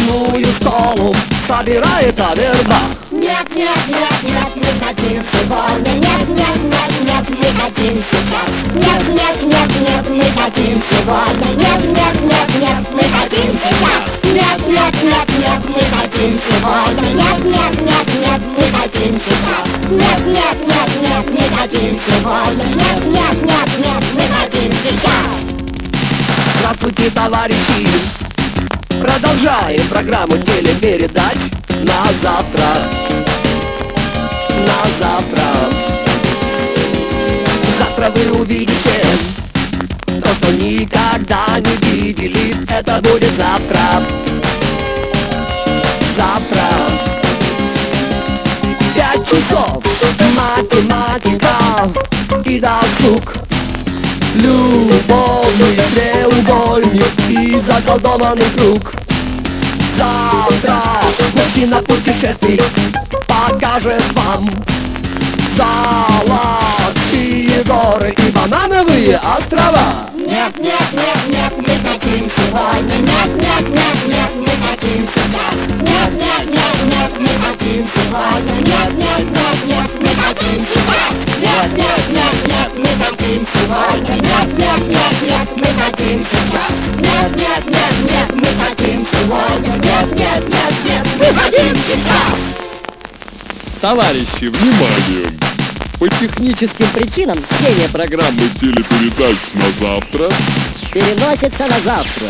Шахматную школу Собирает Авербах Нет, нет, нет, нет, мы хотим сегодня Нет, нет, нет, нет, мы хотим сейчас Нет, нет, нет, нет, мы хотим сегодня Нет, нет, нет, нет, мы хотим сейчас Нет, нет, нет, нет, мы хотим сегодня Нет, нет, нет, нет, мы хотим сейчас Нет, нет, нет, нет, мы хотим сегодня Нет, нет, нет, нет, мы хотим сейчас Здравствуйте, товарищи! Продолжаем программу телепередач на завтра. На завтра. Завтра вы увидите то, что никогда не видели. Это будет завтра. Завтра. Пять часов. Математика Любовный треугольник и заколдованный круг Завтра наш кинопутешественник покажет вам Золотые горы и банановые острова. Нет, нет, нет, нет, мы хотим сегодня Нет, нет, нет, нет, мы хотим сейчас Нет, нет, нет, нет, мы хотим сегодня Нет, нет, нет, нет, мы хотим сейчас Нет, нет, нет, нет, мы хотим сегодня Нет, нет, нет, нет, мы хотим сейчас Нет, нет, нет, нет, мы хотим сегодня Нет, нет, нет, нет, мы хотим сейчас Товарищи, внимание! По техническим причинам чтение программы телепередач на завтра переносится на завтра.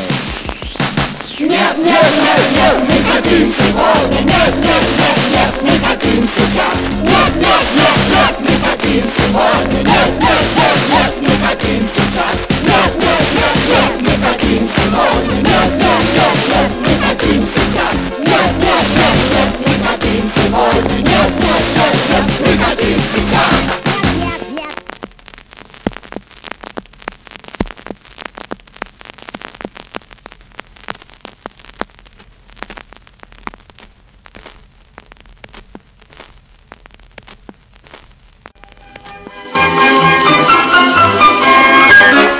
Нет, нет, нет, нет, мы хотим сегодня. Нет, нет, нет, нет, мы хотим сейчас. Нет, нет, нет, нет, мы хотим сегодня. Нет, нет, нет, нет, мы хотим сейчас. Нет, нет, нет, нет, мы хотим сегодня. Нет, нет, нет, нет, мы хотим сейчас. Нет, нет, нет, нет, мы хотим сегодня. Нет, нет, нет, нет, мы хотим сейчас.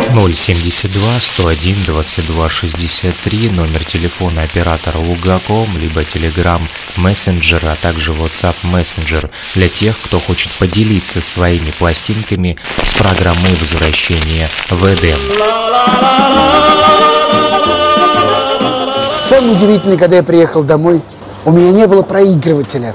072 101 22 63 номер телефона оператора Лугаком, либо Telegram Messenger, а также WhatsApp Messenger для тех, кто хочет поделиться своими пластинками с программой возвращения в Эдем. Самое удивительное, когда я приехал домой, у меня не было проигрывателя.